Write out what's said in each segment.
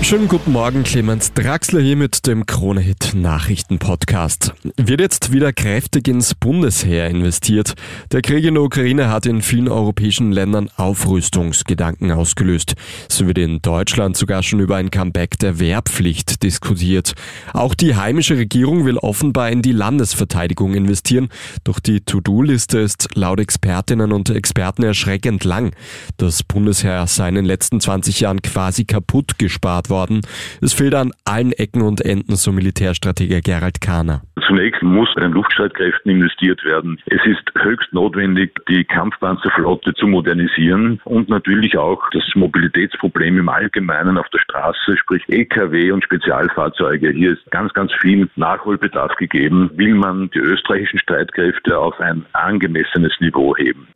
Schönen guten Morgen, Clemens Draxler hier mit dem Kronehit Nachrichten Podcast. Wird jetzt wieder kräftig ins Bundesheer investiert. Der Krieg in der Ukraine hat in vielen europäischen Ländern Aufrüstungsgedanken ausgelöst. So wird in Deutschland sogar schon über ein Comeback der Wehrpflicht diskutiert. Auch die heimische Regierung will offenbar in die Landesverteidigung investieren. Doch die To-Do-Liste ist laut Expertinnen und Experten erschreckend lang. Das Bundesheer sei in den letzten 20 Jahren quasi kaputt gespart worden. Es fehlt an allen Ecken und Enden, so Militärstrateger Gerald Kahner. Zunächst muss den Luftstreitkräften investiert werden. Es ist höchst notwendig, die Kampfpanzerflotte zu modernisieren und natürlich auch das Mobilitätsproblem im Allgemeinen auf der Straße, sprich EKW und Spezialfahrzeuge. Hier ist ganz, ganz viel Nachholbedarf gegeben, will man die österreichischen Streitkräfte auf ein angemessenes Niveau heben.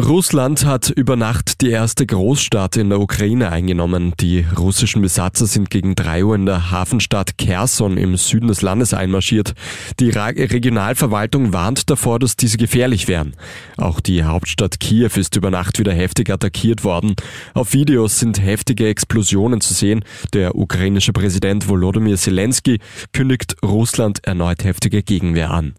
Russland hat über Nacht die erste Großstadt in der Ukraine eingenommen. Die russischen Besatzer sind gegen drei Uhr in der Hafenstadt Kherson im Süden des Landes einmarschiert. Die Regionalverwaltung warnt davor, dass diese gefährlich wären. Auch die Hauptstadt Kiew ist über Nacht wieder heftig attackiert worden. Auf Videos sind heftige Explosionen zu sehen. Der ukrainische Präsident Volodymyr Zelensky kündigt Russland erneut heftige Gegenwehr an.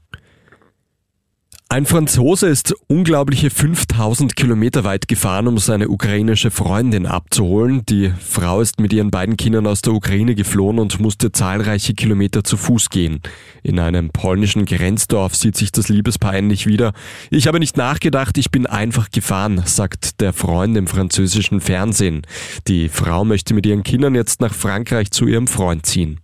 Ein Franzose ist unglaubliche 5000 Kilometer weit gefahren, um seine ukrainische Freundin abzuholen. Die Frau ist mit ihren beiden Kindern aus der Ukraine geflohen und musste zahlreiche Kilometer zu Fuß gehen. In einem polnischen Grenzdorf sieht sich das Liebespaar endlich wieder. Ich habe nicht nachgedacht, ich bin einfach gefahren, sagt der Freund im französischen Fernsehen. Die Frau möchte mit ihren Kindern jetzt nach Frankreich zu ihrem Freund ziehen.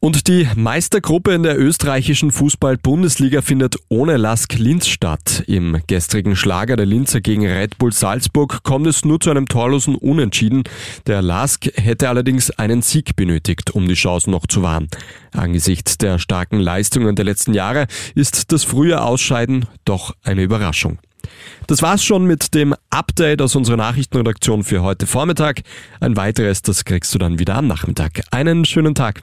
Und die Meistergruppe in der österreichischen Fußball-Bundesliga findet ohne Lask Linz statt. Im gestrigen Schlager der Linzer gegen Red Bull Salzburg kommt es nur zu einem torlosen Unentschieden. Der Lask hätte allerdings einen Sieg benötigt, um die Chancen noch zu wahren. Angesichts der starken Leistungen der letzten Jahre ist das frühe Ausscheiden doch eine Überraschung. Das war's schon mit dem Update aus unserer Nachrichtenredaktion für heute Vormittag. Ein weiteres, das kriegst du dann wieder am Nachmittag. Einen schönen Tag.